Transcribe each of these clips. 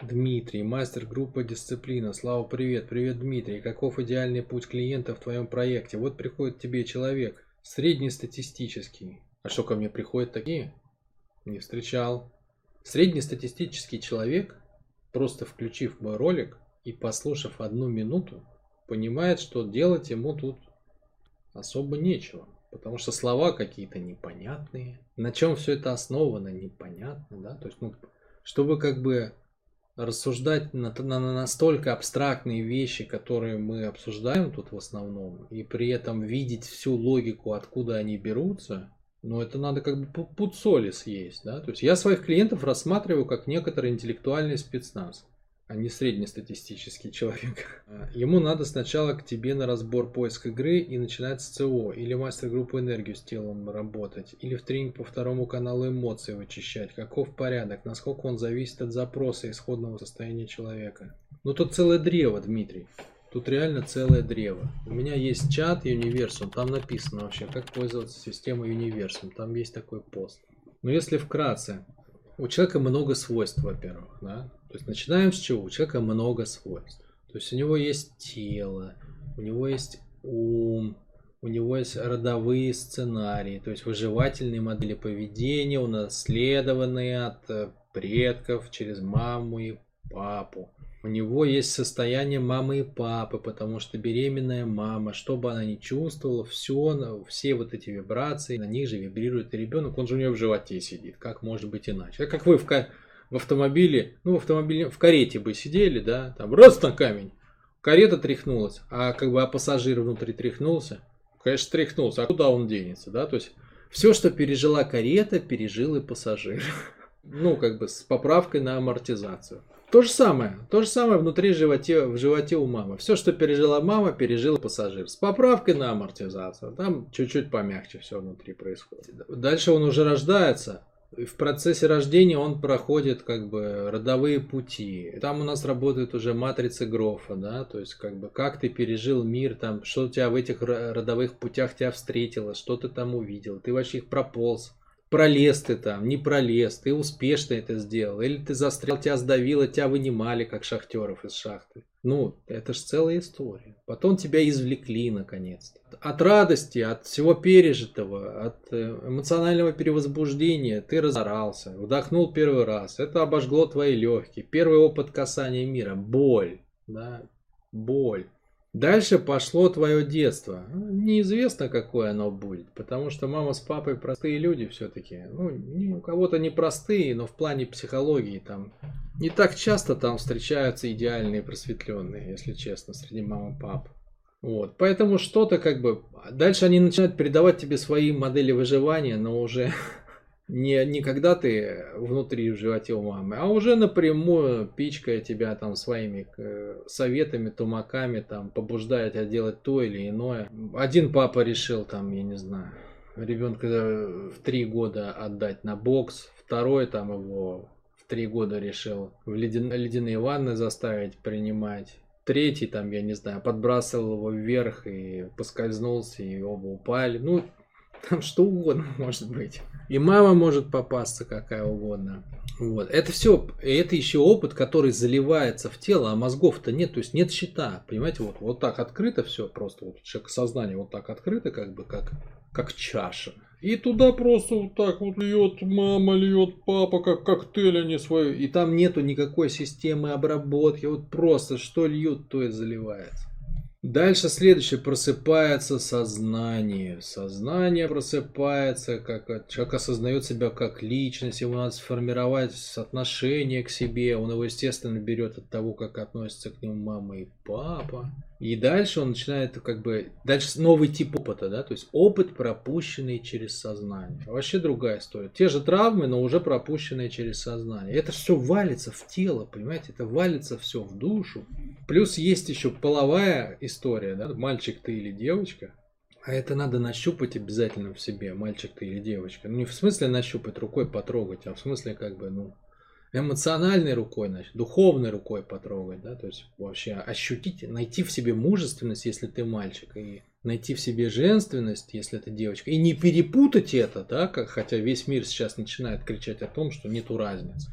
Дмитрий, мастер группы «Дисциплина». Слава, привет. Привет, Дмитрий. Каков идеальный путь клиента в твоем проекте? Вот приходит тебе человек, среднестатистический. А что, ко мне приходят такие? Не встречал. Среднестатистический человек, просто включив мой ролик и послушав одну минуту, понимает, что делать ему тут особо нечего. Потому что слова какие-то непонятные. На чем все это основано, непонятно, да? То есть, ну, чтобы как бы рассуждать на, на, на настолько абстрактные вещи, которые мы обсуждаем тут в основном, и при этом видеть всю логику, откуда они берутся, ну это надо как бы пуд соли съесть, да? То есть я своих клиентов рассматриваю как некоторый интеллектуальный спецназ а не среднестатистический человек. А, ему надо сначала к тебе на разбор поиск игры и начинать с ЦО, или мастер-группу энергию с телом работать, или в тренинг по второму каналу эмоции вычищать, каков порядок, насколько он зависит от запроса исходного состояния человека. Ну тут целое древо, Дмитрий. Тут реально целое древо. У меня есть чат Universum, там написано вообще, как пользоваться системой Universum. Там есть такой пост. Но если вкратце, у человека много свойств, во-первых, да? То есть начинаем с чего? У человека много свойств. То есть у него есть тело, у него есть ум, у него есть родовые сценарии, то есть выживательные модели поведения, унаследованные от э, предков через маму и папу. У него есть состояние мамы и папы, потому что беременная мама, что бы она ни чувствовала, все, все вот эти вибрации, на них же вибрирует ребенок, он же у нее в животе сидит, как может быть иначе. Как вы в, в автомобиле, ну, в автомобиле, в карете бы сидели, да, там раз на камень, карета тряхнулась, а как бы а пассажир внутри тряхнулся, конечно, тряхнулся, а куда он денется, да, то есть все, что пережила карета, пережил и пассажир. Ну, как бы с поправкой на амортизацию. То же самое, то же самое внутри животе, в животе у мамы. Все, что пережила мама, пережил пассажир. С поправкой на амортизацию. Там чуть-чуть помягче все внутри происходит. Дальше он уже рождается, в процессе рождения он проходит как бы родовые пути. Там у нас работает уже матрица Грофа, да, то есть как бы как ты пережил мир, там, что у тебя в этих родовых путях тебя встретило, что ты там увидел, ты вообще их прополз, пролез ты там, не пролез, ты успешно это сделал, или ты застрял, тебя сдавило, тебя вынимали, как шахтеров из шахты. Ну, это же целая история. Потом тебя извлекли наконец-то. От радости, от всего пережитого, от э, эмоционального перевозбуждения ты разорался, вдохнул первый раз. Это обожгло твои легкие. Первый опыт касания мира. Боль. Да? Боль. Дальше пошло твое детство. Неизвестно, какое оно будет, потому что мама с папой простые люди все-таки. Ну, у кого-то не простые, но в плане психологии там не так часто там встречаются идеальные просветленные, если честно, среди мам и пап. Вот, поэтому что-то как бы... Дальше они начинают передавать тебе свои модели выживания, но уже не, не когда ты внутри в животе у мамы, а уже напрямую пичкая тебя там своими э, советами, тумаками, там, побуждая тебя делать то или иное. Один папа решил там, я не знаю, ребенка в три года отдать на бокс, второй там его в три года решил в ледяные, ледяные ванны заставить принимать. Третий там, я не знаю, подбрасывал его вверх и поскользнулся, и оба упали. Ну, там что угодно может быть. И мама может попасться какая угодно. Вот. Это все, это еще опыт, который заливается в тело, а мозгов-то нет, то есть нет щита. Понимаете, вот, вот так открыто все просто, вот человек сознание вот так открыто, как бы, как, как чаша. И туда просто вот так вот льет мама, льет папа, как коктейль они свои. И там нету никакой системы обработки. Вот просто что льют, то и заливается. Дальше следующее, просыпается сознание. Сознание просыпается, как человек осознает себя как личность, ему надо сформировать отношение к себе, он его, естественно, берет от того, как относятся к нему мама и папа. И дальше он начинает как бы... Дальше новый тип опыта, да? То есть опыт, пропущенный через сознание. Вообще другая история. Те же травмы, но уже пропущенные через сознание. Это все валится в тело, понимаете? Это валится все в душу. Плюс есть еще половая история, да? Мальчик ты или девочка. А это надо нащупать обязательно в себе, мальчик ты или девочка. Ну не в смысле нащупать, рукой потрогать, а в смысле как бы, ну, эмоциональной рукой, значит, духовной рукой потрогать, да, то есть вообще ощутить, найти в себе мужественность, если ты мальчик, и найти в себе женственность, если это девочка, и не перепутать это, да, как, хотя весь мир сейчас начинает кричать о том, что нету разницы.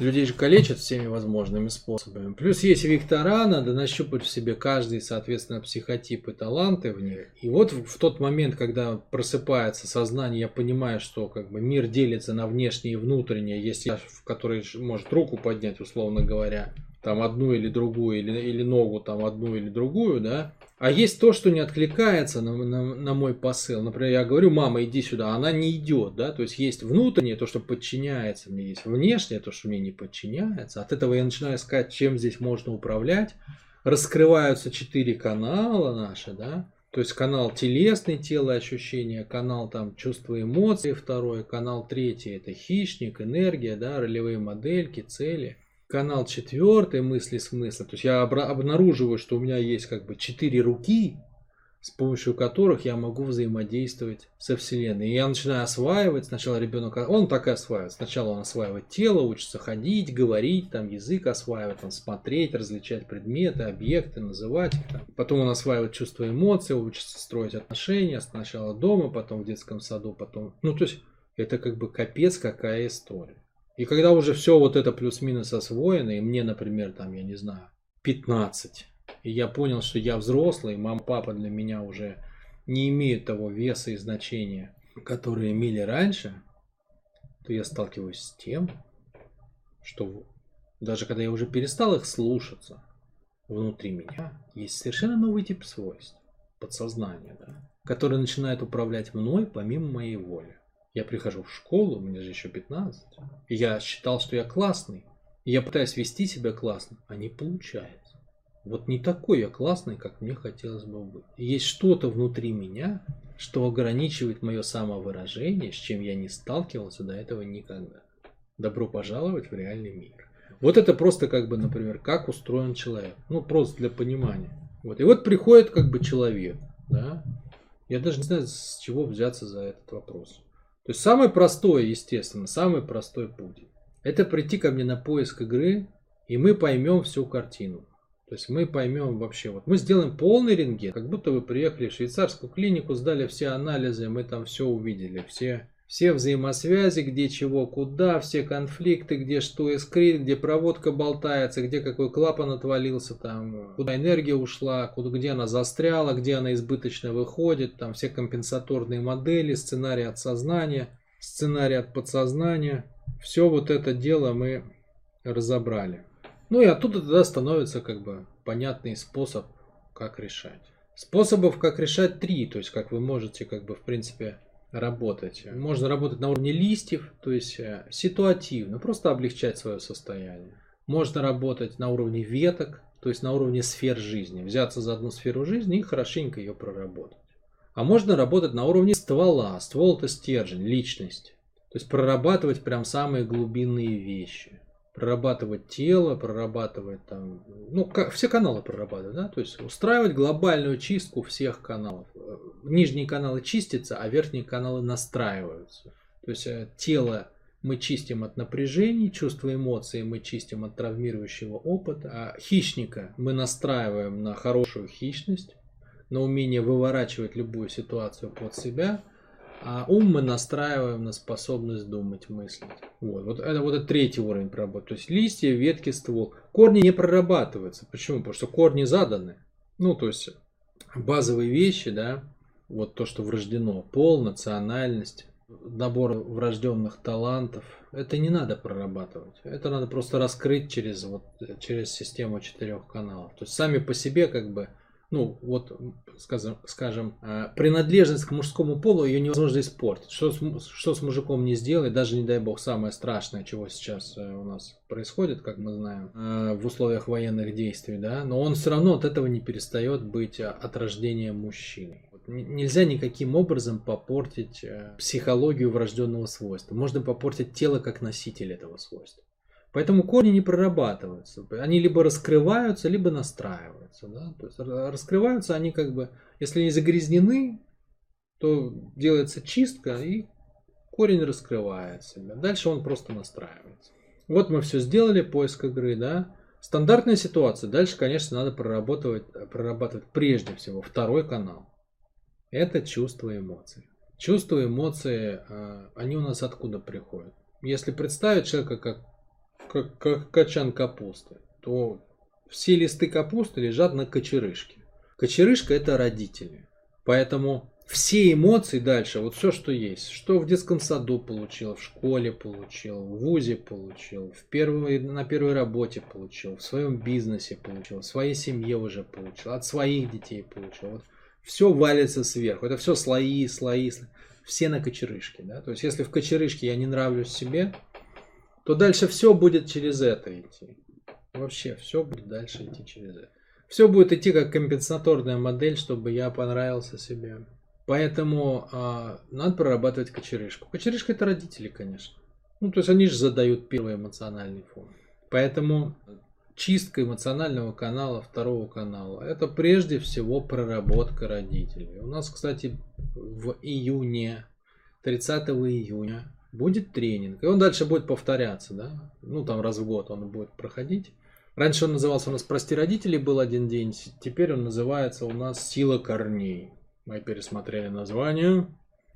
Людей же калечат всеми возможными способами. Плюс есть вектора, надо нащупать в себе каждый, соответственно, психотип и таланты в них. И вот в тот момент, когда просыпается сознание, я понимаю, что как бы мир делится на внешнее и внутреннее, я, в который может руку поднять, условно говоря, там одну или другую, или, или ногу там одну или другую, да, а есть то, что не откликается на, на, на мой посыл. Например, я говорю, мама, иди сюда, она не идет, да, то есть есть внутреннее, то, что подчиняется мне, есть внешнее, то, что мне не подчиняется. От этого я начинаю искать, чем здесь можно управлять. Раскрываются четыре канала наши, да, то есть канал телесный, тело ощущения, канал там чувства эмоций второй, канал третий это хищник, энергия, да, ролевые модельки, цели – канал четвертый, мысли смысла. То есть я обнаруживаю, что у меня есть как бы четыре руки, с помощью которых я могу взаимодействовать со Вселенной. И я начинаю осваивать, сначала ребенок, он так и осваивает. Сначала он осваивает тело, учится ходить, говорить, там язык осваивать, там, смотреть, различать предметы, объекты, называть. Там. Потом он осваивает чувство эмоций, учится строить отношения, сначала дома, потом в детском саду, потом... Ну, то есть это как бы капец какая история. И когда уже все вот это плюс-минус освоено, и мне, например, там, я не знаю, 15, и я понял, что я взрослый, мама, папа для меня уже не имеют того веса и значения, которые имели раньше, то я сталкиваюсь с тем, что даже когда я уже перестал их слушаться, внутри меня есть совершенно новый тип свойств, подсознание, да, который начинает управлять мной помимо моей воли. Я прихожу в школу, мне же еще 15, и я считал, что я классный. И я пытаюсь вести себя классно, а не получается. Вот не такой я классный, как мне хотелось бы быть. И есть что-то внутри меня, что ограничивает мое самовыражение, с чем я не сталкивался до этого никогда. Добро пожаловать в реальный мир. Вот это просто как бы, например, как устроен человек. Ну, просто для понимания. Вот. И вот приходит как бы человек, да. Я даже не знаю, с чего взяться за этот вопрос. То есть самый простой, естественно, самый простой путь. Это прийти ко мне на поиск игры, и мы поймем всю картину. То есть мы поймем вообще, вот мы сделаем полный рентген, как будто вы приехали в швейцарскую клинику, сдали все анализы, мы там все увидели, все все взаимосвязи, где чего, куда, все конфликты, где что искрит, где проводка болтается, где какой клапан отвалился, там, куда энергия ушла, куда, где она застряла, где она избыточно выходит, там все компенсаторные модели, сценарий от сознания, сценарий от подсознания. Все вот это дело мы разобрали. Ну и оттуда тогда становится как бы понятный способ, как решать. Способов, как решать три, то есть как вы можете как бы в принципе работать. Можно работать на уровне листьев, то есть э, ситуативно, просто облегчать свое состояние. Можно работать на уровне веток, то есть на уровне сфер жизни. Взяться за одну сферу жизни и хорошенько ее проработать. А можно работать на уровне ствола. Ствол это стержень, личность. То есть прорабатывать прям самые глубинные вещи прорабатывать тело, прорабатывать там, ну, все каналы прорабатывать, да, то есть устраивать глобальную чистку всех каналов. Нижние каналы чистятся, а верхние каналы настраиваются. То есть э, тело мы чистим от напряжений, чувства эмоций мы чистим от травмирующего опыта, а хищника мы настраиваем на хорошую хищность, на умение выворачивать любую ситуацию под себя – а ум мы настраиваем на способность думать, мыслить. Вот, вот это вот это третий уровень проработки. То есть листья, ветки, ствол. Корни не прорабатываются. Почему? Потому что корни заданы. Ну, то есть базовые вещи, да, вот то, что врождено. Пол, национальность, набор врожденных талантов. Это не надо прорабатывать. Это надо просто раскрыть через, вот, через систему четырех каналов. То есть сами по себе как бы ну, вот, скажем, скажем, а, принадлежность к мужскому полу ее невозможно испортить. Что с, что с мужиком не сделать, даже не дай бог самое страшное, чего сейчас э, у нас происходит, как мы знаем, э, в условиях военных действий, да, но он все равно от этого не перестает быть от рождения мужчиной. Нельзя никаким образом попортить э, психологию врожденного свойства. Можно попортить тело как носитель этого свойства. Поэтому корни не прорабатываются. Они либо раскрываются, либо настраиваются. Да? То есть раскрываются они как бы, если они загрязнены, то делается чистка и корень раскрывается. Дальше он просто настраивается. Вот мы все сделали, поиск игры, да. Стандартная ситуация. Дальше, конечно, надо прорабатывать, прорабатывать прежде всего второй канал. Это чувство эмоций. Чувства, эмоции, а, они у нас откуда приходят? Если представить человека как, как, как качан капусты, то все листы капусты лежат на кочерышке. Кочерышка это родители. Поэтому все эмоции дальше, вот все, что есть, что в детском саду получил, в школе получил, в ВУЗе получил, в первой, на первой работе получил, в своем бизнесе получил, в своей семье уже получил, от своих детей получил. Вот все валится сверху. Это все слои, слои, слои. Все на кочерышке. Да? То есть, если в кочерышке я не нравлюсь себе, то дальше все будет через это идти. Вообще, все будет дальше идти через это. Все будет идти как компенсаторная модель, чтобы я понравился себе. Поэтому а, надо прорабатывать кочерышку. Кочерышка это родители, конечно. Ну, то есть они же задают первый эмоциональный фон. Поэтому чистка эмоционального канала, второго канала, это прежде всего проработка родителей. У нас, кстати, в июне, 30 июня, будет тренинг. И он дальше будет повторяться, да? Ну, там раз в год он будет проходить. Раньше он назывался у нас «Прости родителей» был один день, теперь он называется у нас «Сила корней». Мы пересмотрели название.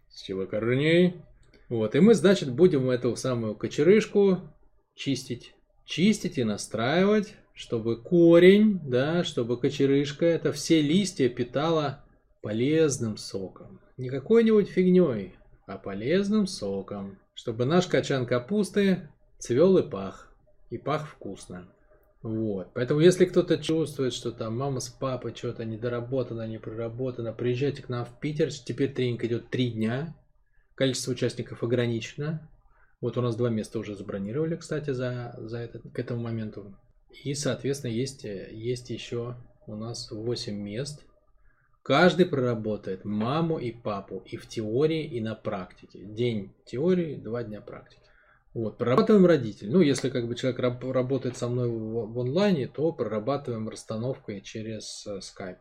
Сила корней. Вот, и мы, значит, будем эту самую кочерышку чистить. Чистить и настраивать, чтобы корень, да, чтобы кочерышка, это все листья питала полезным соком. Не какой-нибудь фигней, а полезным соком. Чтобы наш качан капусты цвел и пах. И пах вкусно. Вот. Поэтому, если кто-то чувствует, что там мама с папой что-то недоработано, не проработано, приезжайте к нам в Питер. Теперь тренинг идет три дня. Количество участников ограничено. Вот у нас два места уже забронировали, кстати, за, за этот, к этому моменту. И, соответственно, есть, есть еще у нас 8 мест. Каждый проработает маму и папу и в теории, и на практике. День теории, два дня практики. Вот, прорабатываем родителей. Ну, если как бы человек раб- работает со мной в, в онлайне, то прорабатываем расстановкой через э, Skype.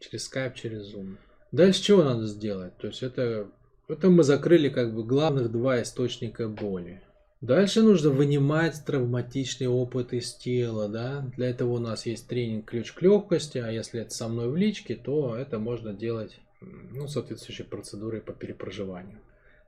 Через Skype, через Zoom. Дальше чего надо сделать? То есть это, это мы закрыли как бы главных два источника боли. Дальше нужно вынимать травматичный опыт из тела, да. Для этого у нас есть тренинг ключ к легкости, а если это со мной в личке, то это можно делать, ну, соответствующей процедурой по перепроживанию.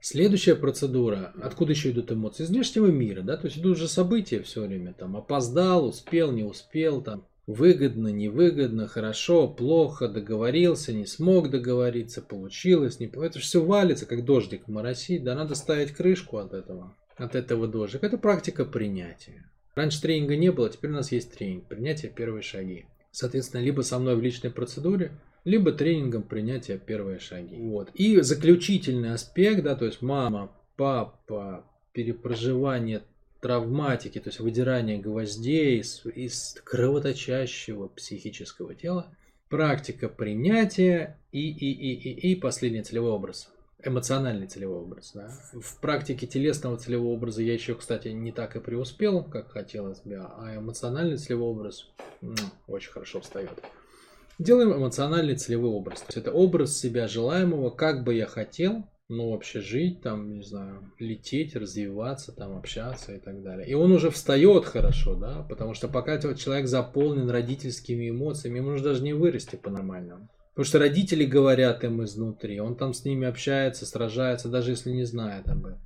Следующая процедура, откуда еще идут эмоции? Из внешнего мира, да, то есть идут же события все время, там, опоздал, успел, не успел, там, выгодно, невыгодно, хорошо, плохо, договорился, не смог договориться, получилось, не Это все валится, как дождик моросит, да, надо ставить крышку от этого, от этого дождика. Это практика принятия. Раньше тренинга не было, теперь у нас есть тренинг, принятие первые шаги. Соответственно, либо со мной в личной процедуре, либо тренингом принятия первые шаги. Вот. И заключительный аспект, да, то есть мама, папа, перепроживание травматики, то есть выдирание гвоздей из, из кровоточащего психического тела, практика принятия и, и, и, и, и последний целевой образ. Эмоциональный целевой образ. Да? В практике телесного целевого образа я еще, кстати, не так и преуспел, как хотелось бы, а эмоциональный целевой образ ну, очень хорошо встает. Делаем эмоциональный целевой образ. То есть это образ себя желаемого, как бы я хотел, ну, вообще жить, там, не знаю, лететь, развиваться, там, общаться и так далее. И он уже встает хорошо, да, потому что пока человек заполнен родительскими эмоциями, ему уже даже не вырасти по-нормальному. Потому что родители говорят им изнутри, он там с ними общается, сражается, даже если не знает об этом.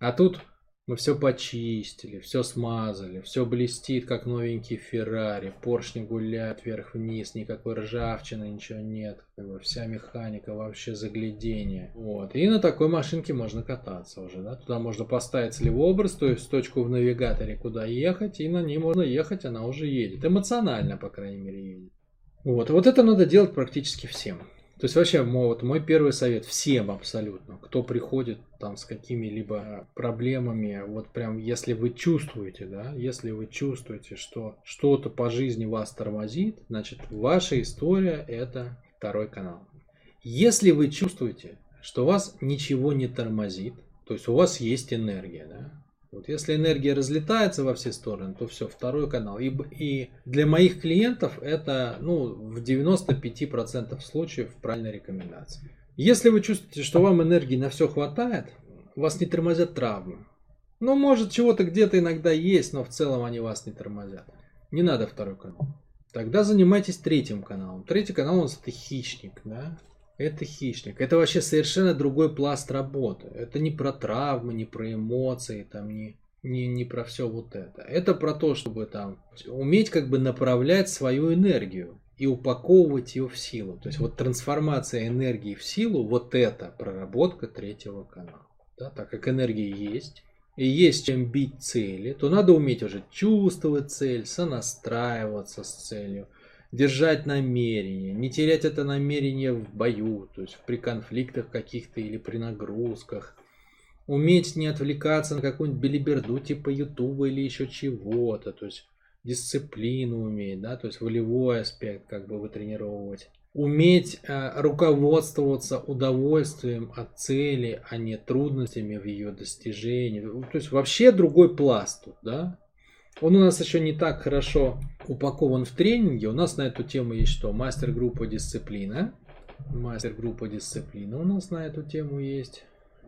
А тут мы все почистили, все смазали, все блестит, как новенький Феррари, поршни гуляют вверх-вниз, никакой ржавчины, ничего нет, вся механика вообще заглядение. Вот. И на такой машинке можно кататься уже, да, туда можно поставить целевой образ, то есть точку в навигаторе, куда ехать, и на ней можно ехать, она уже едет, эмоционально, по крайней мере, едет. Вот, вот это надо делать практически всем. То есть вообще вот мой первый совет всем абсолютно, кто приходит там с какими-либо проблемами, вот прям если вы чувствуете, да, если вы чувствуете, что что-то по жизни вас тормозит, значит ваша история это второй канал. Если вы чувствуете, что вас ничего не тормозит, то есть у вас есть энергия, да, вот если энергия разлетается во все стороны, то все, второй канал. И, и для моих клиентов это ну, в 95% случаев правильная рекомендация. Если вы чувствуете, что вам энергии на все хватает, вас не тормозят травмы. Ну, может, чего-то где-то иногда есть, но в целом они вас не тормозят. Не надо второй канал. Тогда занимайтесь третьим каналом. Третий канал у нас это хищник, да? Это хищник. Это вообще совершенно другой пласт работы. Это не про травмы, не про эмоции, там, не, не, не про все вот это. Это про то, чтобы там уметь как бы направлять свою энергию и упаковывать ее в силу. То есть вот трансформация энергии в силу, вот это проработка третьего канала. Да, так как энергия есть, и есть чем бить цели, то надо уметь уже чувствовать цель, сонастраиваться с целью, держать намерение, не терять это намерение в бою, то есть при конфликтах каких-то или при нагрузках. Уметь не отвлекаться на какую-нибудь белиберду типа Ютуба или еще чего-то, то есть дисциплину уметь, да, то есть волевой аспект как бы вытренировывать уметь э, руководствоваться удовольствием от цели, а не трудностями в ее достижении. То есть вообще другой пласт тут, да? Он у нас еще не так хорошо упакован в тренинге. У нас на эту тему есть что? Мастер-группа дисциплина. Мастер-группа дисциплина у нас на эту тему есть.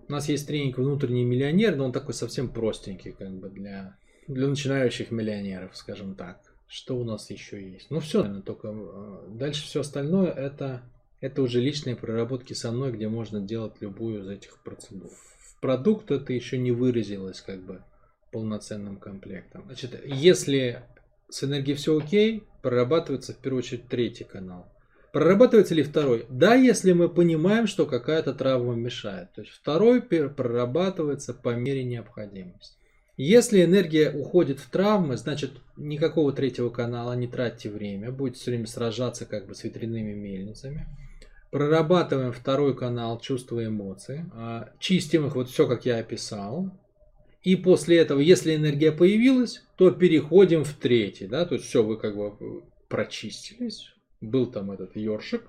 У нас есть тренинг «Внутренний миллионер», но он такой совсем простенький, как бы для, для начинающих миллионеров, скажем так. Что у нас еще есть? Ну все, только э, дальше все остальное это, это уже личные проработки со мной, где можно делать любую из этих процедур. В продукт это еще не выразилось как бы полноценным комплектом. Значит, если с энергией все окей, прорабатывается в первую очередь третий канал. Прорабатывается ли второй? Да, если мы понимаем, что какая-то травма мешает. То есть второй прорабатывается по мере необходимости. Если энергия уходит в травмы, значит никакого третьего канала, не тратьте время, будете все время сражаться как бы с ветряными мельницами. Прорабатываем второй канал чувства и эмоции, а, чистим их вот все, как я описал. И после этого, если энергия появилась, то переходим в третий, да, то есть все, вы как бы прочистились, был там этот ёршик,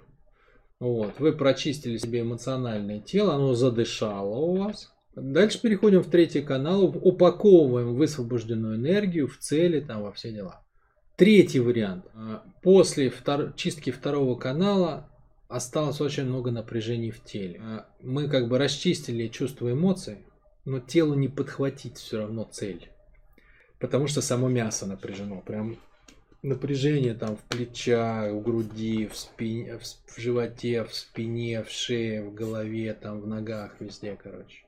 вот, вы прочистили себе эмоциональное тело, оно задышало у вас, Дальше переходим в третий канал, упаковываем высвобожденную энергию в цели, там, во все дела. Третий вариант. А, после втор... чистки второго канала осталось очень много напряжений в теле. А, мы как бы расчистили чувства эмоций, но телу не подхватить все равно цель. Потому что само мясо напряжено. Прям напряжение там в плечах, в груди, в спине, в животе, в спине, в шее, в голове, там в ногах, везде, короче.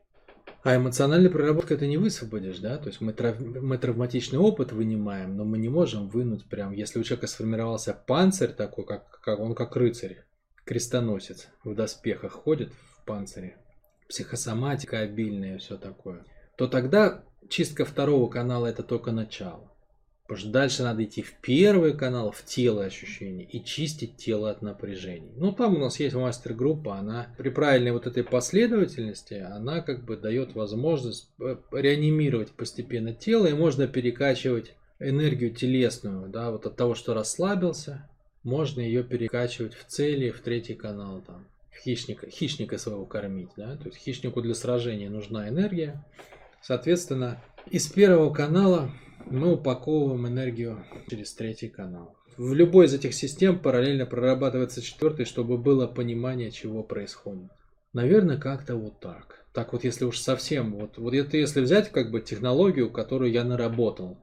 А эмоциональная проработка это не высвободишь, да? То есть мы, трав... мы травматичный опыт вынимаем, но мы не можем вынуть прям, если у человека сформировался панцирь такой, как, как он как рыцарь, крестоносец в доспехах ходит в панцире, психосоматика обильная, все такое, то тогда чистка второго канала это только начало. Потому что дальше надо идти в первый канал, в тело ощущений и чистить тело от напряжений. Ну, там у нас есть мастер-группа, она при правильной вот этой последовательности, она как бы дает возможность э, реанимировать постепенно тело, и можно перекачивать энергию телесную, да, вот от того, что расслабился, можно ее перекачивать в цели, в третий канал, там, хищника, хищника своего кормить, да, то есть хищнику для сражения нужна энергия, соответственно, из первого канала мы упаковываем энергию через третий канал. В любой из этих систем параллельно прорабатывается четвертый, чтобы было понимание, чего происходит. Наверное, как-то вот так. Так вот, если уж совсем, вот, вот это если взять как бы технологию, которую я наработал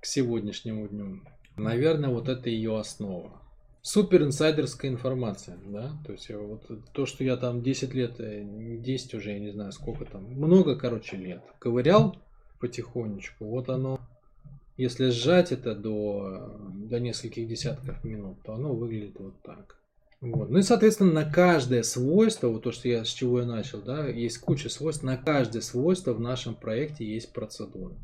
к сегодняшнему дню, наверное, вот это ее основа. Супер инсайдерская информация, да, то есть вот то, что я там 10 лет, 10 э, уже, я не знаю сколько там, много, короче, лет, ковырял потихонечку. Вот оно, если сжать это до, до нескольких десятков минут, то оно выглядит вот так. Вот. Ну и, соответственно, на каждое свойство, вот то, что я, с чего я начал, да, есть куча свойств, на каждое свойство в нашем проекте есть процедура.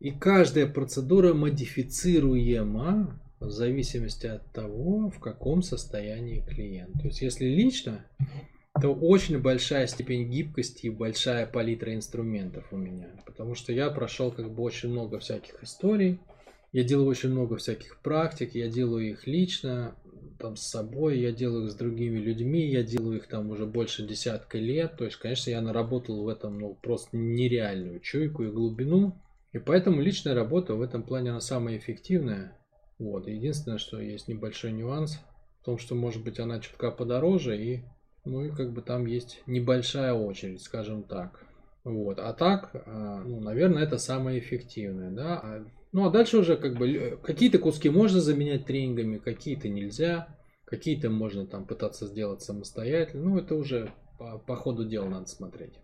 И каждая процедура модифицируема в зависимости от того, в каком состоянии клиент. То есть, если лично, это очень большая степень гибкости и большая палитра инструментов у меня. Потому что я прошел как бы очень много всяких историй. Я делаю очень много всяких практик. Я делаю их лично, там с собой, я делаю их с другими людьми, я делаю их там уже больше десятка лет. То есть, конечно, я наработал в этом ну, просто нереальную чуйку и глубину. И поэтому личная работа в этом плане она самая эффективная. Вот. Единственное, что есть небольшой нюанс в том, что может быть она чутка подороже и ну и как бы там есть небольшая очередь, скажем так. Вот. А так, а, ну, наверное, это самое эффективное. Да? А, ну а дальше уже как бы какие-то куски можно заменять тренингами, какие-то нельзя. Какие-то можно там пытаться сделать самостоятельно. Ну, это уже по, по ходу дела надо смотреть.